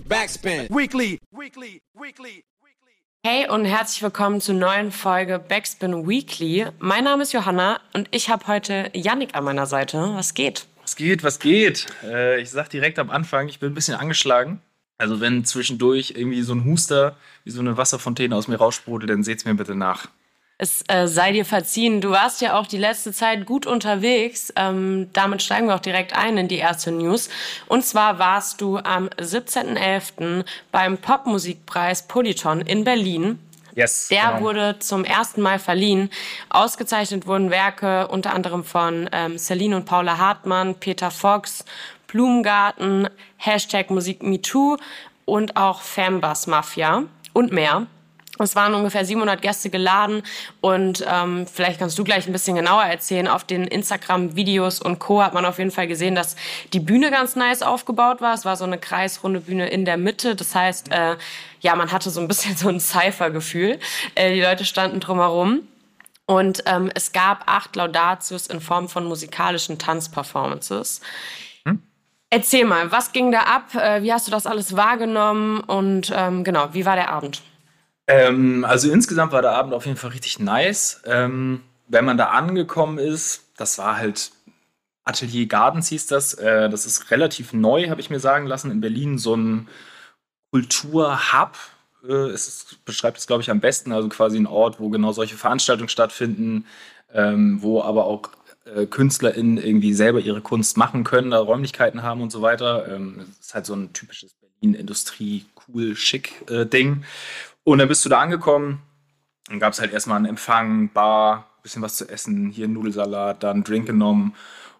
Backspin. Weekly. Weekly. Weekly. Hey und herzlich willkommen zur neuen Folge Backspin Weekly. Mein Name ist Johanna und ich habe heute Yannick an meiner Seite. Was geht? Was geht, was geht? Äh, ich sag direkt am Anfang, ich bin ein bisschen angeschlagen. Also wenn zwischendurch irgendwie so ein Huster wie so eine Wasserfontäne aus mir raussprudelt, dann seht's mir bitte nach. Es äh, sei dir verziehen. Du warst ja auch die letzte Zeit gut unterwegs. Ähm, damit steigen wir auch direkt ein in die erste News. Und zwar warst du am 17.11. beim Popmusikpreis Polyton in Berlin. Yes. Der genau. wurde zum ersten Mal verliehen. Ausgezeichnet wurden Werke unter anderem von ähm, Celine und Paula Hartmann, Peter Fox, Blumengarten, Hashtag Musik MeToo und auch Fanbus Mafia und mehr. Es waren ungefähr 700 Gäste geladen und ähm, vielleicht kannst du gleich ein bisschen genauer erzählen. Auf den Instagram-Videos und Co. hat man auf jeden Fall gesehen, dass die Bühne ganz nice aufgebaut war. Es war so eine kreisrunde Bühne in der Mitte. Das heißt, äh, ja, man hatte so ein bisschen so ein Cypher-Gefühl. Äh, die Leute standen drumherum. Und ähm, es gab acht Laudatius in Form von musikalischen Tanzperformances. Erzähl mal, was ging da ab? Äh, wie hast du das alles wahrgenommen? Und ähm, genau, wie war der Abend? Ähm, also insgesamt war der Abend auf jeden Fall richtig nice. Ähm, wenn man da angekommen ist, das war halt Atelier Gardens hieß das. Äh, das ist relativ neu, habe ich mir sagen lassen, in Berlin so ein Kulturhub. Äh, es ist, beschreibt es, glaube ich, am besten. Also quasi ein Ort, wo genau solche Veranstaltungen stattfinden, ähm, wo aber auch äh, KünstlerInnen irgendwie selber ihre Kunst machen können, da Räumlichkeiten haben und so weiter. Ähm, das ist halt so ein typisches Berlin-Industrie-Cool-Schick-Ding. Und dann bist du da angekommen. Dann gab es halt erstmal einen Empfang, Bar, bisschen was zu essen, hier Nudelsalat, dann Drink genommen.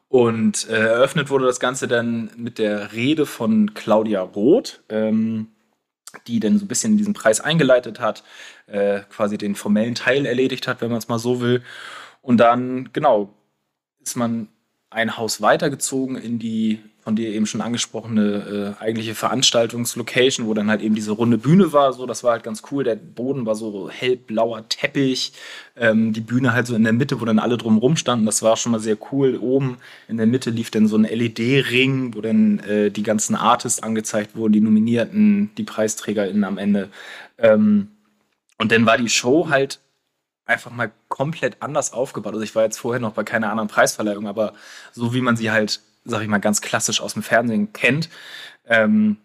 Und äh, eröffnet wurde das Ganze dann mit der Rede von Claudia Roth, ähm, die dann so ein bisschen diesen Preis eingeleitet hat, äh, quasi den formellen Teil erledigt hat, wenn man es mal so will. Und dann, genau, ist man ein Haus weitergezogen in die von dir eben schon angesprochene äh, eigentliche Veranstaltungslocation, wo dann halt eben diese runde Bühne war. So, das war halt ganz cool. Der Boden war so hellblauer Teppich, ähm, die Bühne halt so in der Mitte, wo dann alle drumrum standen. Das war schon mal sehr cool. Oben in der Mitte lief dann so ein LED-Ring, wo dann äh, die ganzen Artists angezeigt wurden, die Nominierten, die PreisträgerInnen am Ende. Ähm, und dann war die Show halt einfach mal komplett anders aufgebaut. Also ich war jetzt vorher noch bei keiner anderen Preisverleihung, aber so wie man sie halt sag ich mal, ganz klassisch aus dem Fernsehen kennt, ähm,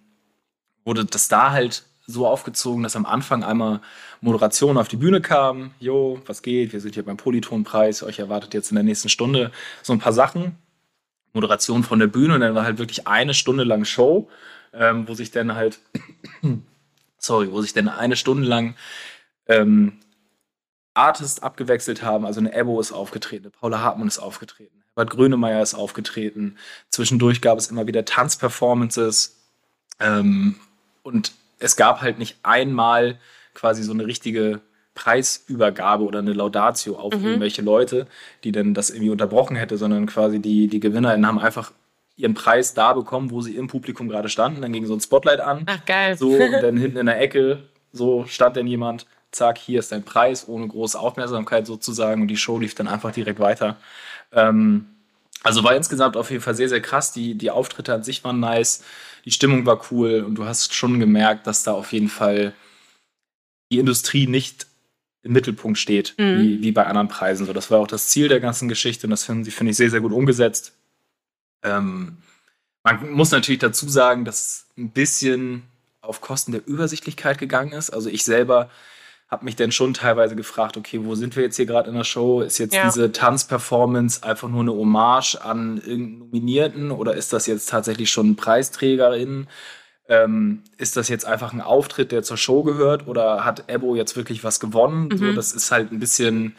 wurde das da halt so aufgezogen, dass am Anfang einmal Moderation auf die Bühne kam. Jo, was geht? Wir sind hier beim Polytonpreis. Euch erwartet jetzt in der nächsten Stunde so ein paar Sachen. Moderation von der Bühne und dann war halt wirklich eine Stunde lang Show, ähm, wo sich dann halt, sorry, wo sich dann eine Stunde lang ähm, Artists abgewechselt haben. Also eine Ebo ist aufgetreten, eine Paula Hartmann ist aufgetreten, Herbert Grönemeyer ist aufgetreten. Zwischendurch gab es immer wieder Tanzperformances. Ähm, und es gab halt nicht einmal quasi so eine richtige Preisübergabe oder eine Laudatio auf mhm. irgendwelche Leute, die dann das irgendwie unterbrochen hätte, sondern quasi die, die GewinnerInnen haben einfach ihren Preis da bekommen, wo sie im Publikum gerade standen. Dann ging so ein Spotlight an. Ach, geil. So, und dann hinten in der Ecke, so stand dann jemand, zack, hier ist dein Preis, ohne große Aufmerksamkeit sozusagen. Und die Show lief dann einfach direkt weiter. Ähm, also war insgesamt auf jeden Fall sehr, sehr krass. Die, die Auftritte an sich waren nice, die Stimmung war cool und du hast schon gemerkt, dass da auf jeden Fall die Industrie nicht im Mittelpunkt steht, mhm. wie, wie bei anderen Preisen. So, das war auch das Ziel der ganzen Geschichte und das finde ich, sehr, sehr gut umgesetzt. Ähm, man muss natürlich dazu sagen, dass es ein bisschen auf Kosten der Übersichtlichkeit gegangen ist. Also ich selber habe mich dann schon teilweise gefragt, okay, wo sind wir jetzt hier gerade in der Show? Ist jetzt ja. diese Tanzperformance einfach nur eine Hommage an irgendeinen Nominierten oder ist das jetzt tatsächlich schon Preisträgerin? Ähm, ist das jetzt einfach ein Auftritt, der zur Show gehört oder hat Ebo jetzt wirklich was gewonnen? Mhm. So, das ist halt ein bisschen,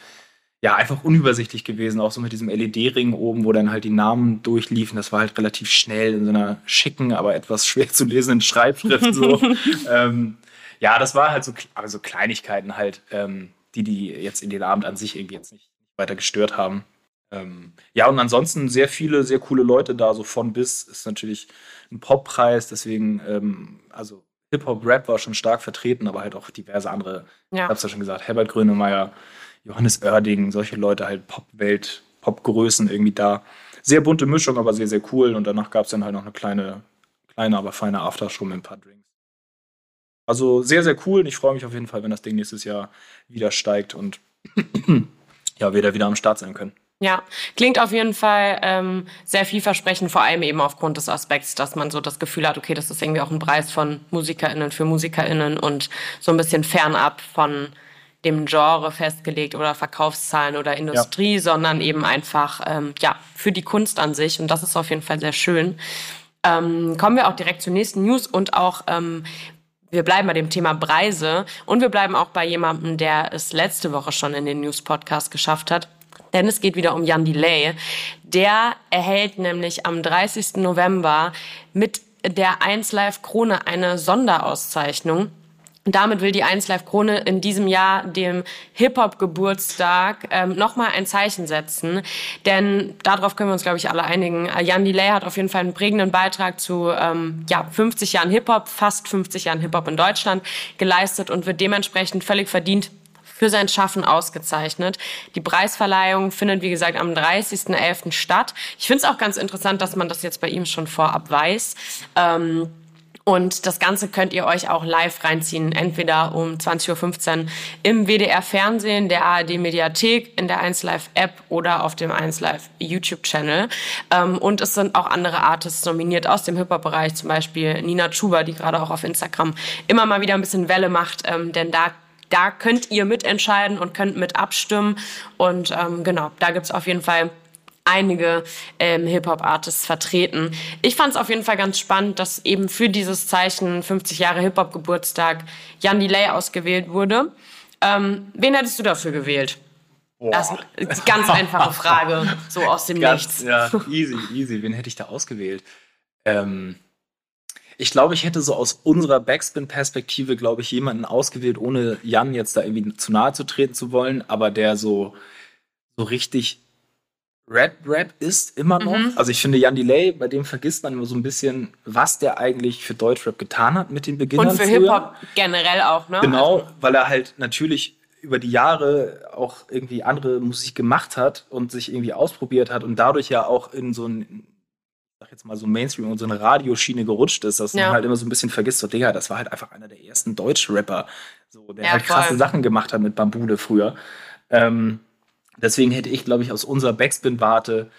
ja, einfach unübersichtlich gewesen, auch so mit diesem LED-Ring oben, wo dann halt die Namen durchliefen. Das war halt relativ schnell in so einer schicken, aber etwas schwer zu lesenden Schreibschrift so. ähm, ja, das war halt so also Kleinigkeiten halt, ähm, die die jetzt in den Abend an sich irgendwie jetzt nicht weiter gestört haben. Ähm, ja, und ansonsten sehr viele, sehr coole Leute da, so von bis ist natürlich ein Poppreis, deswegen, ähm, also Hip-Hop-Rap war schon stark vertreten, aber halt auch diverse andere, ja. ich hab's ja schon gesagt, Herbert Grönemeyer, Johannes Oerding, solche Leute halt Pop-Welt, Pop-Größen irgendwie da. Sehr bunte Mischung, aber sehr, sehr cool. Und danach gab es dann halt noch eine kleine, kleine, aber feine Aftershow mit ein paar Drinks. Also sehr, sehr cool und ich freue mich auf jeden Fall, wenn das Ding nächstes Jahr wieder steigt und ja, wir da wieder am Start sein können. Ja, klingt auf jeden Fall ähm, sehr vielversprechend, vor allem eben aufgrund des Aspekts, dass man so das Gefühl hat, okay, das ist irgendwie auch ein Preis von MusikerInnen für MusikerInnen und so ein bisschen fernab von dem Genre festgelegt oder Verkaufszahlen oder Industrie, ja. sondern eben einfach ähm, ja für die Kunst an sich und das ist auf jeden Fall sehr schön. Ähm, kommen wir auch direkt zur nächsten News und auch ähm, wir bleiben bei dem Thema Preise und wir bleiben auch bei jemandem, der es letzte Woche schon in den News Podcast geschafft hat. Denn es geht wieder um Jan Delay. Der erhält nämlich am 30. November mit der 1 Live Krone eine Sonderauszeichnung. Damit will die 1 Live Krone in diesem Jahr dem Hip-Hop-Geburtstag ähm, nochmal ein Zeichen setzen. Denn darauf können wir uns, glaube ich, alle einigen. Jan Delay hat auf jeden Fall einen prägenden Beitrag zu ähm, ja, 50 Jahren Hip-Hop, fast 50 Jahren Hip-Hop in Deutschland geleistet und wird dementsprechend völlig verdient für sein Schaffen ausgezeichnet. Die Preisverleihung findet, wie gesagt, am 30.11. statt. Ich finde es auch ganz interessant, dass man das jetzt bei ihm schon vorab weiß. Ähm, und das Ganze könnt ihr euch auch live reinziehen, entweder um 20.15 Uhr im WDR Fernsehen, der ARD Mediathek, in der 1Live App oder auf dem 1Live YouTube Channel. Ähm, und es sind auch andere Artists nominiert aus dem Hip-Hop-Bereich, zum Beispiel Nina Chuba, die gerade auch auf Instagram immer mal wieder ein bisschen Welle macht, ähm, denn da da könnt ihr mitentscheiden und könnt mit abstimmen. Und ähm, genau, da gibt's auf jeden Fall einige ähm, Hip-Hop-Artists vertreten. Ich fand es auf jeden Fall ganz spannend, dass eben für dieses Zeichen 50 Jahre Hip-Hop-Geburtstag Jan Delay ausgewählt wurde. Ähm, wen hättest du dafür gewählt? Boah. Das ist eine ganz einfache Frage, so aus dem ganz, Nichts. Ja, easy, easy. Wen hätte ich da ausgewählt? Ähm, ich glaube, ich hätte so aus unserer Backspin-Perspektive, glaube ich, jemanden ausgewählt, ohne Jan jetzt da irgendwie zu nahe zu treten zu wollen, aber der so, so richtig Rap-Rap ist immer noch. Mhm. Also ich finde, Jan Delay, bei dem vergisst man immer so ein bisschen, was der eigentlich für Deutschrap getan hat mit den Beginnern. Und für Hip-Hop generell auch, ne? Genau, also. weil er halt natürlich über die Jahre auch irgendwie andere Musik gemacht hat und sich irgendwie ausprobiert hat und dadurch ja auch in so ein sag jetzt mal so Mainstream und so eine Radioschiene gerutscht ist, dass ja. man halt immer so ein bisschen vergisst, so Digga, das war halt einfach einer der ersten Deutsch-Rapper, so, der ja, halt krasse. Sachen gemacht hat mit Bambude früher. Ähm, deswegen hätte ich, glaube ich, aus unserer Backspin-Warte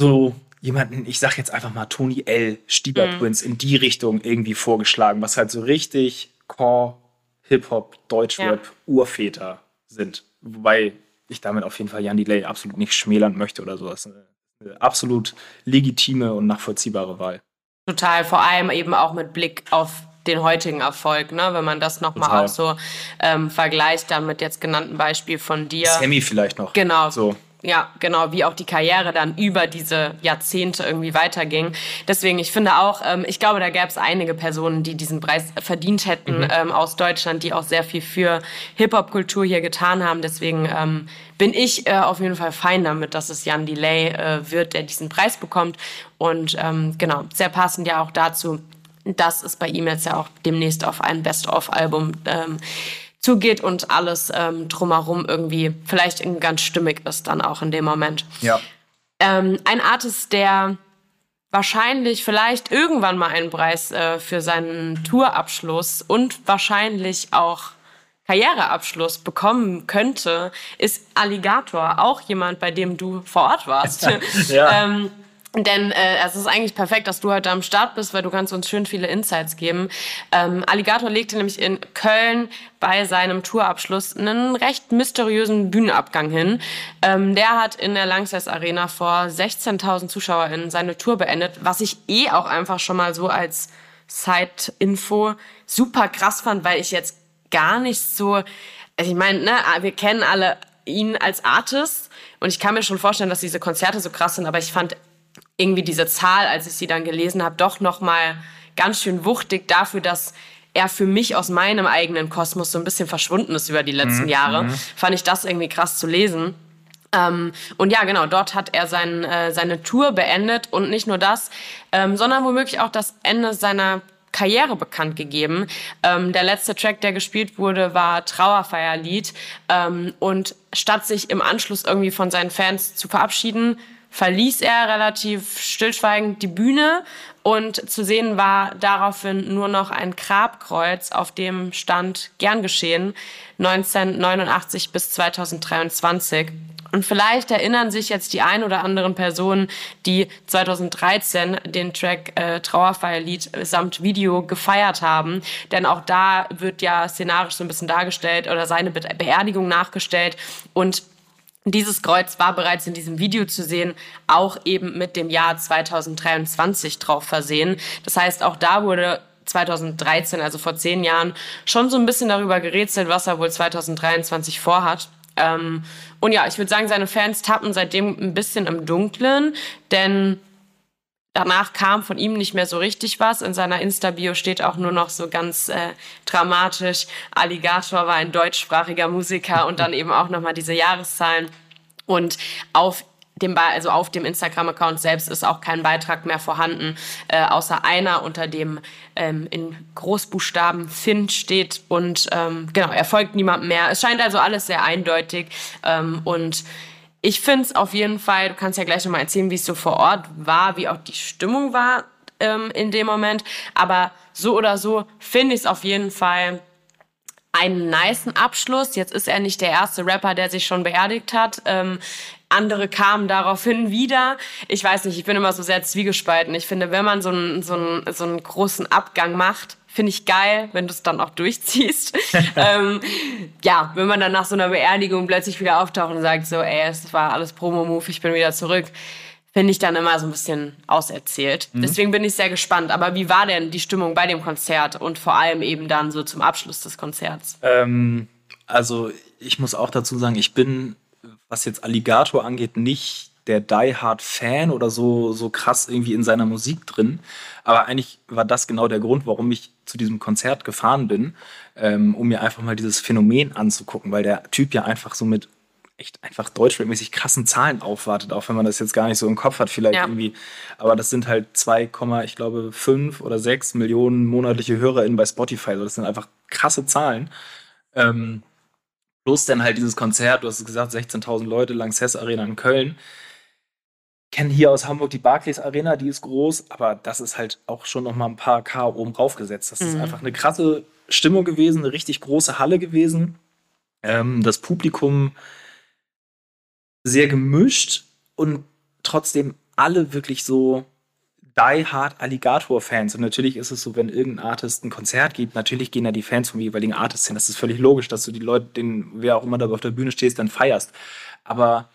so jemanden, ich sag jetzt einfach mal Tony L., Stieber mhm. Twins, in die Richtung irgendwie vorgeschlagen, was halt so richtig Core, Hip-Hop, Deutschrap, ja. Urväter sind. Wobei ich damit auf jeden Fall Jan Delay absolut nicht schmälern möchte oder sowas absolut legitime und nachvollziehbare Wahl. Total, vor allem eben auch mit Blick auf den heutigen Erfolg, ne? wenn man das nochmal auch so ähm, vergleicht, dann mit jetzt genannten Beispiel von dir. Sammy vielleicht noch. Genau. So. Ja, genau, wie auch die Karriere dann über diese Jahrzehnte irgendwie weiterging. Deswegen, ich finde auch, ähm, ich glaube, da gäbe es einige Personen, die diesen Preis verdient hätten mhm. ähm, aus Deutschland, die auch sehr viel für Hip-Hop-Kultur hier getan haben. Deswegen ähm, bin ich äh, auf jeden Fall fein damit, dass es Jan Delay äh, wird, der diesen Preis bekommt. Und ähm, genau, sehr passend ja auch dazu, dass es bei ihm jetzt ja auch demnächst auf ein Best-of-Album ähm, zugeht und alles ähm, drumherum irgendwie vielleicht ganz stimmig ist dann auch in dem Moment. Ja. Ähm, ein Artist, der wahrscheinlich vielleicht irgendwann mal einen Preis äh, für seinen Tourabschluss und wahrscheinlich auch Karriereabschluss bekommen könnte, ist Alligator, auch jemand, bei dem du vor Ort warst. ja. ähm, denn äh, es ist eigentlich perfekt, dass du heute am Start bist, weil du kannst uns schön viele Insights geben. Ähm, Alligator legte nämlich in Köln bei seinem Tourabschluss einen recht mysteriösen Bühnenabgang hin. Ähm, der hat in der Langsess Arena vor 16.000 ZuschauerInnen seine Tour beendet, was ich eh auch einfach schon mal so als Side-Info super krass fand, weil ich jetzt gar nicht so, also ich meine, ne, wir kennen alle ihn als Artist und ich kann mir schon vorstellen, dass diese Konzerte so krass sind, aber ich fand irgendwie diese Zahl, als ich sie dann gelesen habe, doch noch mal ganz schön wuchtig dafür, dass er für mich aus meinem eigenen Kosmos so ein bisschen verschwunden ist über die letzten mhm. Jahre. Mhm. Fand ich das irgendwie krass zu lesen. Ähm, und ja, genau, dort hat er sein, äh, seine Tour beendet und nicht nur das, ähm, sondern womöglich auch das Ende seiner Karriere bekannt gegeben. Ähm, der letzte Track, der gespielt wurde, war Trauerfeierlied. Ähm, und statt sich im Anschluss irgendwie von seinen Fans zu verabschieden, verließ er relativ stillschweigend die Bühne und zu sehen war daraufhin nur noch ein Grabkreuz, auf dem stand gern geschehen 1989 bis 2023. Und vielleicht erinnern sich jetzt die ein oder anderen Personen, die 2013 den Track äh, Trauerfeierlied samt Video gefeiert haben. Denn auch da wird ja szenarisch so ein bisschen dargestellt oder seine Be Beerdigung nachgestellt. Und dieses Kreuz war bereits in diesem Video zu sehen, auch eben mit dem Jahr 2023 drauf versehen. Das heißt, auch da wurde 2013, also vor zehn Jahren, schon so ein bisschen darüber gerätselt, was er wohl 2023 vorhat. Ähm, und ja, ich würde sagen, seine Fans tappen seitdem ein bisschen im Dunkeln, denn danach kam von ihm nicht mehr so richtig was. In seiner Insta-Bio steht auch nur noch so ganz äh, dramatisch, Alligator war ein deutschsprachiger Musiker und dann eben auch nochmal diese Jahreszahlen. Und auf dem, also auf dem Instagram-Account selbst ist auch kein Beitrag mehr vorhanden, äh, außer einer, unter dem ähm, in Großbuchstaben Finn steht und ähm, genau, er folgt niemandem mehr. Es scheint also alles sehr eindeutig ähm, und ich finde es auf jeden Fall, du kannst ja gleich nochmal erzählen, wie es so vor Ort war, wie auch die Stimmung war ähm, in dem Moment, aber so oder so finde ich es auf jeden Fall einen niceen Abschluss. Jetzt ist er nicht der erste Rapper, der sich schon beerdigt hat. Ähm, andere kamen daraufhin wieder. Ich weiß nicht, ich bin immer so sehr zwiegespalten. Ich finde, wenn man so einen, so einen, so einen großen Abgang macht, finde ich geil, wenn du es dann auch durchziehst. ähm, ja, wenn man dann nach so einer Beerdigung plötzlich wieder auftaucht und sagt so, ey, es war alles Promo-Move, ich bin wieder zurück, finde ich dann immer so ein bisschen auserzählt. Mhm. Deswegen bin ich sehr gespannt. Aber wie war denn die Stimmung bei dem Konzert und vor allem eben dann so zum Abschluss des Konzerts? Ähm, also ich muss auch dazu sagen, ich bin was jetzt Alligator angeht, nicht der Die Hard Fan oder so, so krass irgendwie in seiner Musik drin. Aber eigentlich war das genau der Grund, warum ich zu diesem Konzert gefahren bin, ähm, um mir einfach mal dieses Phänomen anzugucken, weil der Typ ja einfach so mit echt einfach deutschmäßig krassen Zahlen aufwartet, auch wenn man das jetzt gar nicht so im Kopf hat, vielleicht ja. irgendwie. Aber das sind halt 2, ich glaube 5 oder 6 Millionen monatliche HörerInnen bei Spotify. Also das sind einfach krasse Zahlen. Ähm, Plus dann halt dieses Konzert, du hast es gesagt, 16.000 Leute, Lanxess Arena in Köln. Kennen hier aus Hamburg die Barclays Arena, die ist groß, aber das ist halt auch schon noch mal ein paar K oben drauf gesetzt. Das mhm. ist einfach eine krasse Stimmung gewesen, eine richtig große Halle gewesen. Ähm, das Publikum sehr gemischt und trotzdem alle wirklich so die-hard Alligator-Fans. Und natürlich ist es so, wenn irgendein Artist ein Konzert gibt, natürlich gehen da die Fans vom jeweiligen Artist hin. Das ist völlig logisch, dass du die Leute, den, wer auch immer da auf der Bühne stehst, dann feierst. Aber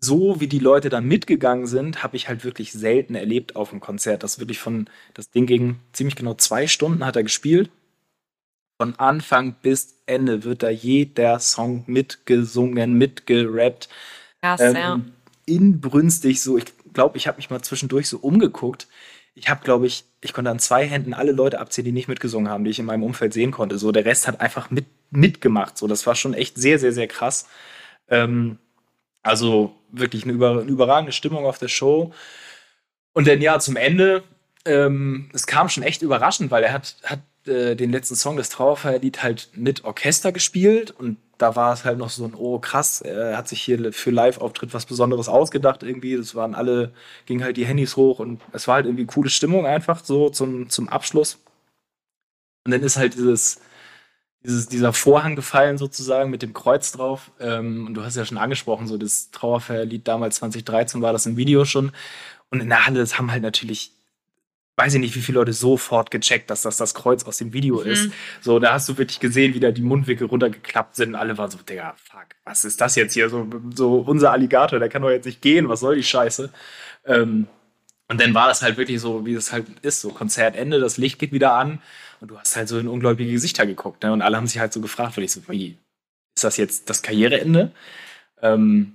so wie die Leute dann mitgegangen sind, habe ich halt wirklich selten erlebt auf einem Konzert. Das wirklich von, das Ding ging ziemlich genau zwei Stunden hat er gespielt. Von Anfang bis Ende wird da jeder Song mitgesungen, mitgerappt. Krass, ähm, ja. Inbrünstig so. Ich glaube, ich habe mich mal zwischendurch so umgeguckt. Ich habe, glaube ich, ich konnte an zwei Händen alle Leute abzählen, die nicht mitgesungen haben, die ich in meinem Umfeld sehen konnte. So, der Rest hat einfach mit, mitgemacht. So, das war schon echt sehr, sehr, sehr krass. Ähm, also wirklich eine, über, eine, überragende Stimmung auf der Show. Und dann ja, zum Ende, ähm, es kam schon echt überraschend, weil er hat, hat äh, den letzten Song des Trauerfeierlied halt mit Orchester gespielt und da war es halt noch so ein, oh krass, er hat sich hier für Live-Auftritt was Besonderes ausgedacht irgendwie. Das waren alle, gingen halt die Handys hoch und es war halt irgendwie coole Stimmung einfach so zum, zum Abschluss. Und dann ist halt dieses, dieses, dieser Vorhang gefallen sozusagen mit dem Kreuz drauf. Ähm, und du hast ja schon angesprochen, so das Trauerfeierlied damals 2013 war das im Video schon. Und in der Halle, das haben halt natürlich weiß ich nicht, wie viele Leute sofort gecheckt, dass das das Kreuz aus dem Video mhm. ist. So, da hast du wirklich gesehen, wie da die Mundwinkel runtergeklappt sind. Alle waren so, Digga, fuck, was ist das jetzt hier? So, so unser Alligator, der kann doch jetzt nicht gehen, was soll die Scheiße? Ähm, und dann war das halt wirklich so, wie es halt ist, so Konzertende, das Licht geht wieder an und du hast halt so in ungläubige Gesichter geguckt. Ne? Und alle haben sich halt so gefragt, weil ich so, wie, ist das jetzt das Karriereende? Ähm,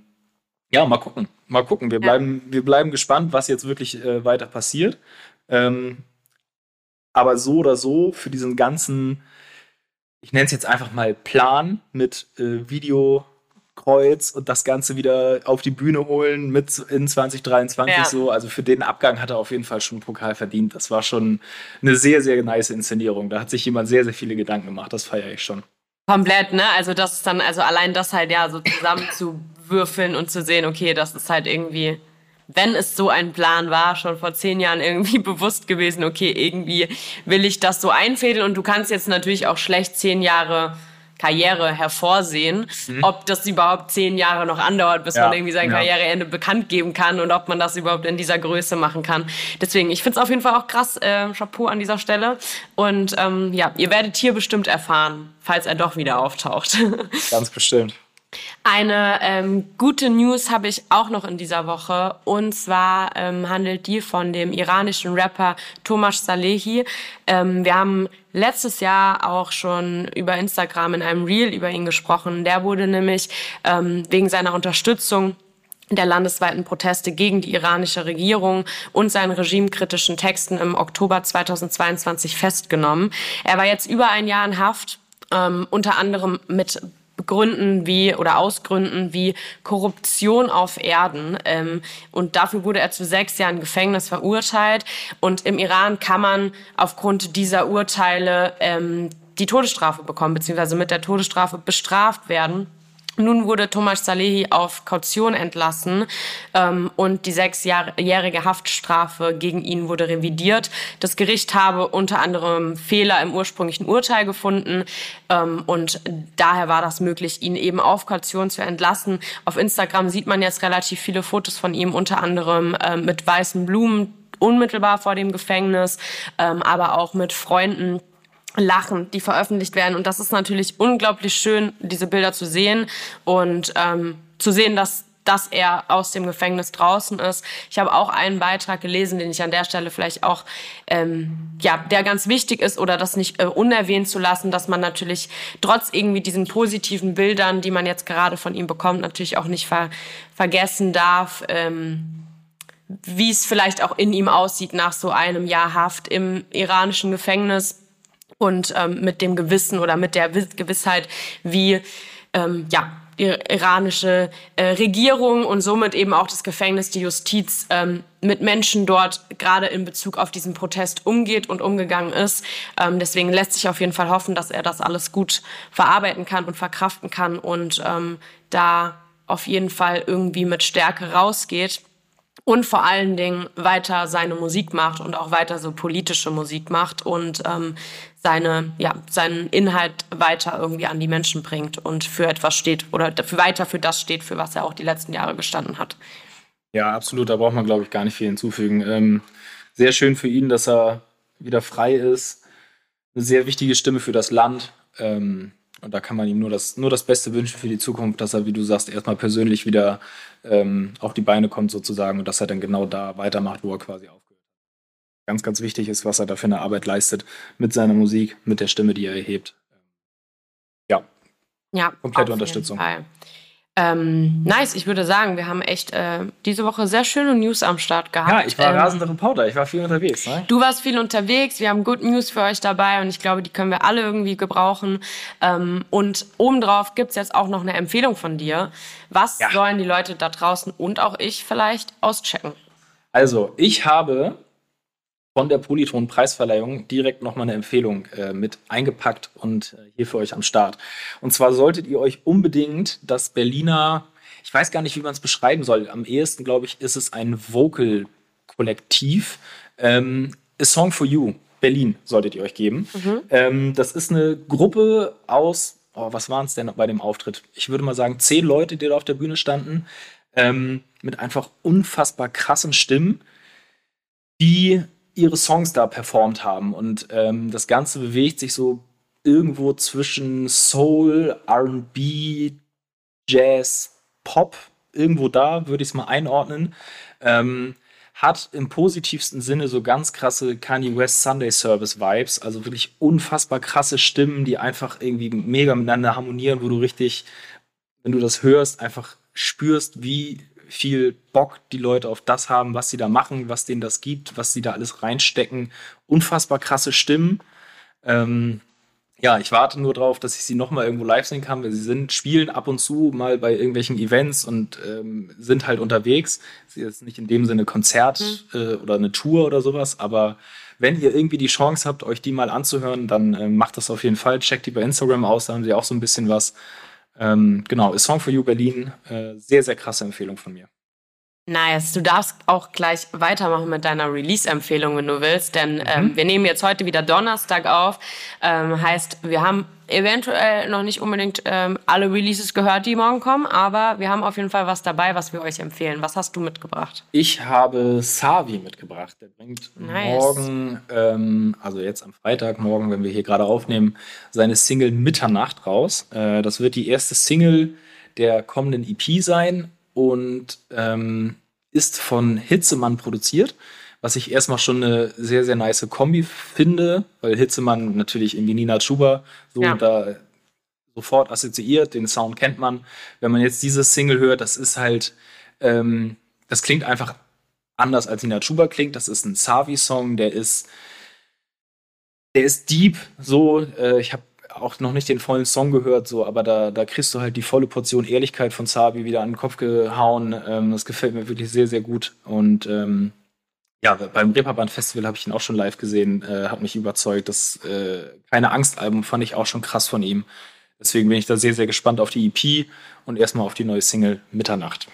ja, mal gucken. Mal gucken. Wir, ja. bleiben, wir bleiben gespannt, was jetzt wirklich äh, weiter passiert. Ähm, aber so oder so für diesen ganzen, ich nenne es jetzt einfach mal Plan mit äh, Videokreuz und das Ganze wieder auf die Bühne holen mit in 2023 ja. so. Also für den Abgang hat er auf jeden Fall schon einen Pokal verdient. Das war schon eine sehr, sehr nice Inszenierung. Da hat sich jemand sehr, sehr viele Gedanken gemacht. Das feiere ich schon. Komplett, ne? Also das ist dann, also allein das halt ja so zusammenzuwürfeln und zu sehen, okay, das ist halt irgendwie wenn es so ein Plan war, schon vor zehn Jahren irgendwie bewusst gewesen, okay, irgendwie will ich das so einfädeln und du kannst jetzt natürlich auch schlecht zehn Jahre Karriere hervorsehen, mhm. ob das überhaupt zehn Jahre noch andauert, bis ja. man irgendwie sein ja. Karriereende bekannt geben kann und ob man das überhaupt in dieser Größe machen kann. Deswegen, ich finde es auf jeden Fall auch krass, äh, Chapeau an dieser Stelle. Und ähm, ja, ihr werdet hier bestimmt erfahren, falls er doch wieder auftaucht. Ganz bestimmt. Eine ähm, gute News habe ich auch noch in dieser Woche. Und zwar ähm, handelt die von dem iranischen Rapper Tomasz Salehi. Ähm, wir haben letztes Jahr auch schon über Instagram in einem Reel über ihn gesprochen. Der wurde nämlich ähm, wegen seiner Unterstützung der landesweiten Proteste gegen die iranische Regierung und seinen regimekritischen Texten im Oktober 2022 festgenommen. Er war jetzt über ein Jahr in Haft, ähm, unter anderem mit Gründen wie oder Ausgründen wie Korruption auf Erden. Ähm, und dafür wurde er zu sechs Jahren Gefängnis verurteilt. Und im Iran kann man aufgrund dieser Urteile ähm, die Todesstrafe bekommen, beziehungsweise mit der Todesstrafe bestraft werden. Nun wurde Thomas Salehi auf Kaution entlassen ähm, und die sechsjährige Haftstrafe gegen ihn wurde revidiert. Das Gericht habe unter anderem Fehler im ursprünglichen Urteil gefunden ähm, und daher war das möglich, ihn eben auf Kaution zu entlassen. Auf Instagram sieht man jetzt relativ viele Fotos von ihm, unter anderem ähm, mit weißen Blumen unmittelbar vor dem Gefängnis, ähm, aber auch mit Freunden Lachen, die veröffentlicht werden. Und das ist natürlich unglaublich schön, diese Bilder zu sehen und ähm, zu sehen, dass dass er aus dem Gefängnis draußen ist. Ich habe auch einen Beitrag gelesen, den ich an der Stelle vielleicht auch, ähm, ja, der ganz wichtig ist oder das nicht äh, unerwähnt zu lassen, dass man natürlich trotz irgendwie diesen positiven Bildern, die man jetzt gerade von ihm bekommt, natürlich auch nicht ver vergessen darf, ähm, wie es vielleicht auch in ihm aussieht nach so einem Jahr Haft im iranischen Gefängnis und ähm, mit dem Gewissen oder mit der Gewissheit, wie ähm, ja die iranische äh, Regierung und somit eben auch das Gefängnis, die Justiz ähm, mit Menschen dort gerade in Bezug auf diesen Protest umgeht und umgegangen ist. Ähm, deswegen lässt sich auf jeden Fall hoffen, dass er das alles gut verarbeiten kann und verkraften kann und ähm, da auf jeden Fall irgendwie mit Stärke rausgeht und vor allen Dingen weiter seine Musik macht und auch weiter so politische Musik macht und ähm, seine, ja, seinen Inhalt weiter irgendwie an die Menschen bringt und für etwas steht oder für weiter für das steht, für was er auch die letzten Jahre gestanden hat. Ja, absolut. Da braucht man, glaube ich, gar nicht viel hinzufügen. Ähm, sehr schön für ihn, dass er wieder frei ist. Eine sehr wichtige Stimme für das Land. Ähm, und da kann man ihm nur das, nur das Beste wünschen für die Zukunft, dass er, wie du sagst, erstmal persönlich wieder ähm, auf die Beine kommt sozusagen und dass er dann genau da weitermacht, wo er quasi aufgehört hat. Ganz, ganz wichtig ist, was er da für eine Arbeit leistet mit seiner Musik, mit der Stimme, die er erhebt. Ja. Ja. Komplette Unterstützung. Fall. Ähm, nice, ich würde sagen, wir haben echt äh, diese Woche sehr schöne News am Start gehabt. Ja, ich war ähm, rasender Reporter, ich war viel unterwegs. Ne? Du warst viel unterwegs, wir haben Good News für euch dabei und ich glaube, die können wir alle irgendwie gebrauchen. Ähm, und obendrauf gibt's jetzt auch noch eine Empfehlung von dir. Was ja. sollen die Leute da draußen und auch ich vielleicht auschecken? Also, ich habe von der Polyton-Preisverleihung direkt nochmal eine Empfehlung äh, mit eingepackt und äh, hier für euch am Start. Und zwar solltet ihr euch unbedingt das Berliner, ich weiß gar nicht, wie man es beschreiben soll, am ehesten, glaube ich, ist es ein Vocal-Kollektiv. Ähm, A Song for You, Berlin, solltet ihr euch geben. Mhm. Ähm, das ist eine Gruppe aus, oh, was waren es denn bei dem Auftritt? Ich würde mal sagen, zehn Leute, die da auf der Bühne standen, ähm, mit einfach unfassbar krassen Stimmen, die ihre Songs da performt haben. Und ähm, das Ganze bewegt sich so irgendwo zwischen Soul, RB, Jazz, Pop, irgendwo da, würde ich es mal einordnen. Ähm, hat im positivsten Sinne so ganz krasse Kanye West Sunday Service Vibes, also wirklich unfassbar krasse Stimmen, die einfach irgendwie mega miteinander harmonieren, wo du richtig, wenn du das hörst, einfach spürst, wie viel Bock die Leute auf das haben, was sie da machen, was denen das gibt, was sie da alles reinstecken. Unfassbar krasse Stimmen. Ähm, ja, ich warte nur drauf, dass ich sie noch mal irgendwo live sehen kann, weil sie sind, spielen ab und zu mal bei irgendwelchen Events und ähm, sind halt unterwegs. Sie ist nicht in dem Sinne Konzert mhm. äh, oder eine Tour oder sowas, aber wenn ihr irgendwie die Chance habt, euch die mal anzuhören, dann äh, macht das auf jeden Fall. Checkt die bei Instagram aus, da haben sie auch so ein bisschen was. Ähm, genau, A Song for You Berlin, äh, sehr, sehr krasse Empfehlung von mir. Nice. Du darfst auch gleich weitermachen mit deiner Release-Empfehlung, wenn du willst, denn ähm, mhm. wir nehmen jetzt heute wieder Donnerstag auf. Ähm, heißt, wir haben eventuell noch nicht unbedingt ähm, alle Releases gehört, die morgen kommen, aber wir haben auf jeden Fall was dabei, was wir euch empfehlen. Was hast du mitgebracht? Ich habe Savi mitgebracht. Der bringt nice. morgen, ähm, also jetzt am Freitag, morgen, wenn wir hier gerade aufnehmen, seine Single Mitternacht raus. Äh, das wird die erste Single der kommenden EP sein und ähm, ist von Hitzemann produziert, was ich erstmal schon eine sehr, sehr nice Kombi finde, weil Hitzemann natürlich irgendwie Nina Chuba so ja. da sofort assoziiert, den Sound kennt man. Wenn man jetzt diese Single hört, das ist halt, ähm, das klingt einfach anders als Nina Chuba klingt. Das ist ein Savi-Song, der ist, der ist deep, so. Äh, ich habe auch noch nicht den vollen Song gehört, so, aber da, da kriegst du halt die volle Portion Ehrlichkeit von Sabi wieder an den Kopf gehauen. Ähm, das gefällt mir wirklich sehr, sehr gut. Und ähm, ja, beim Reeperbahn Festival habe ich ihn auch schon live gesehen, äh, hat mich überzeugt. Das äh, keine Angst-Album fand ich auch schon krass von ihm. Deswegen bin ich da sehr, sehr gespannt auf die EP und erstmal auf die neue Single Mitternacht.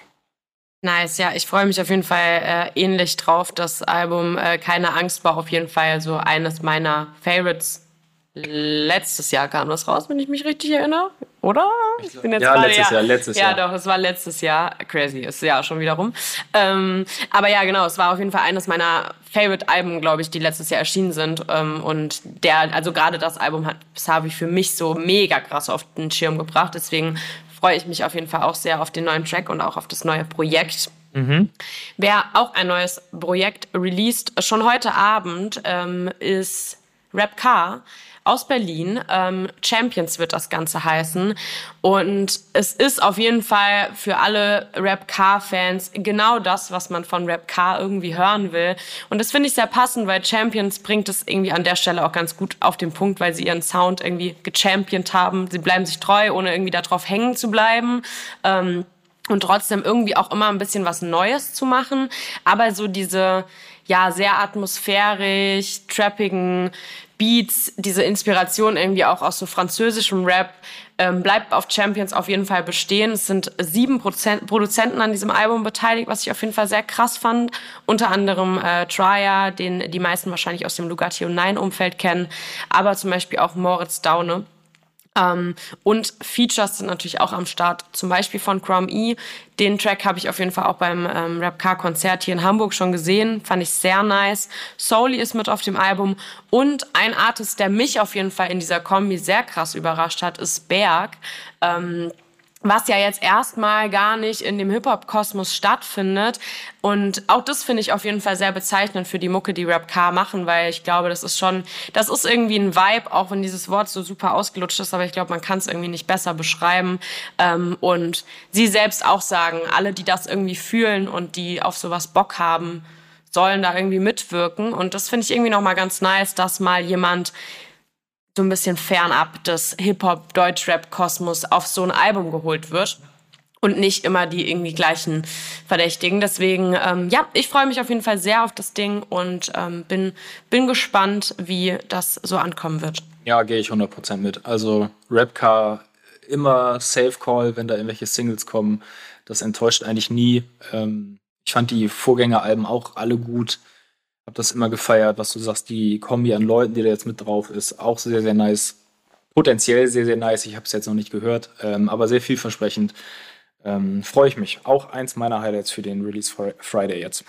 Nice, ja, ich freue mich auf jeden Fall äh, ähnlich drauf. Das Album äh, Keine Angst war auf jeden Fall so eines meiner Favorites letztes Jahr kam das raus, wenn ich mich richtig erinnere, oder? Ich bin jetzt ja, letztes ja, Jahr, letztes ja, Jahr. Ja, doch, es war letztes Jahr. Crazy, ist ja schon wieder rum. Ähm, aber ja, genau, es war auf jeden Fall eines meiner Favorite-Alben, glaube ich, die letztes Jahr erschienen sind. Ähm, und der, also gerade das Album hat Savi für mich so mega krass auf den Schirm gebracht. Deswegen freue ich mich auf jeden Fall auch sehr auf den neuen Track und auch auf das neue Projekt. Mhm. Wer auch ein neues Projekt released, schon heute Abend, ähm, ist Rap Car aus Berlin. Ähm, Champions wird das Ganze heißen. Und es ist auf jeden Fall für alle Rap-Car-Fans genau das, was man von Rap-Car irgendwie hören will. Und das finde ich sehr passend, weil Champions bringt es irgendwie an der Stelle auch ganz gut auf den Punkt, weil sie ihren Sound irgendwie gechampiont haben. Sie bleiben sich treu, ohne irgendwie darauf hängen zu bleiben. Ähm, und trotzdem irgendwie auch immer ein bisschen was Neues zu machen. Aber so diese, ja, sehr atmosphärisch, trappigen Beats, diese Inspiration irgendwie auch aus so französischem Rap, ähm, bleibt auf Champions auf jeden Fall bestehen. Es sind sieben Prozent Produzenten an diesem Album beteiligt, was ich auf jeden Fall sehr krass fand. Unter anderem äh, Trier, den die meisten wahrscheinlich aus dem Lugatti und Nine Umfeld kennen, aber zum Beispiel auch Moritz Daune. Ähm, und Features sind natürlich auch am Start, zum Beispiel von Chrome E. Den Track habe ich auf jeden Fall auch beim ähm, Rap Car Konzert hier in Hamburg schon gesehen, fand ich sehr nice. Soli ist mit auf dem Album und ein Artist, der mich auf jeden Fall in dieser Kombi sehr krass überrascht hat, ist Berg. Ähm, was ja jetzt erstmal gar nicht in dem Hip-Hop-Kosmos stattfindet. Und auch das finde ich auf jeden Fall sehr bezeichnend für die Mucke, die Rap K machen, weil ich glaube, das ist schon, das ist irgendwie ein Vibe, auch wenn dieses Wort so super ausgelutscht ist, aber ich glaube, man kann es irgendwie nicht besser beschreiben. Ähm, und sie selbst auch sagen, alle, die das irgendwie fühlen und die auf sowas Bock haben, sollen da irgendwie mitwirken. Und das finde ich irgendwie nochmal ganz nice, dass mal jemand so ein bisschen fernab des Hip-Hop-Deutschrap-Kosmos auf so ein Album geholt wird und nicht immer die irgendwie gleichen Verdächtigen. Deswegen, ähm, ja, ich freue mich auf jeden Fall sehr auf das Ding und ähm, bin, bin gespannt, wie das so ankommen wird. Ja, gehe ich 100% mit. Also Rapcar immer Safe Call, wenn da irgendwelche Singles kommen. Das enttäuscht eigentlich nie. Ähm, ich fand die Vorgängeralben auch alle gut. Hab das immer gefeiert, was du sagst, die Kombi an Leuten, die da jetzt mit drauf ist, auch sehr, sehr nice. Potenziell sehr, sehr nice. Ich habe es jetzt noch nicht gehört, ähm, aber sehr vielversprechend. Ähm, Freue ich mich. Auch eins meiner Highlights für den Release Friday jetzt.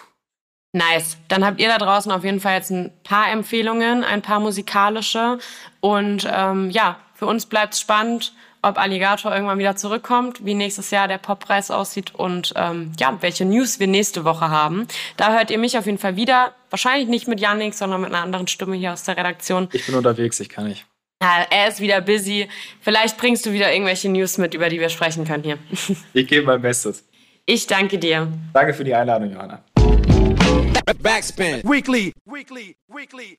Nice. Dann habt ihr da draußen auf jeden Fall jetzt ein paar Empfehlungen, ein paar musikalische. Und ähm, ja, für uns bleibt es spannend ob Alligator irgendwann wieder zurückkommt, wie nächstes Jahr der Poppreis aussieht und ähm, ja, welche News wir nächste Woche haben. Da hört ihr mich auf jeden Fall wieder. Wahrscheinlich nicht mit Yannick, sondern mit einer anderen Stimme hier aus der Redaktion. Ich bin unterwegs, ich kann nicht. Ja, er ist wieder busy. Vielleicht bringst du wieder irgendwelche News mit, über die wir sprechen können hier. Ich gebe mein Bestes. Ich danke dir. Danke für die Einladung, Johanna. Backspin. Weekly, weekly, weekly.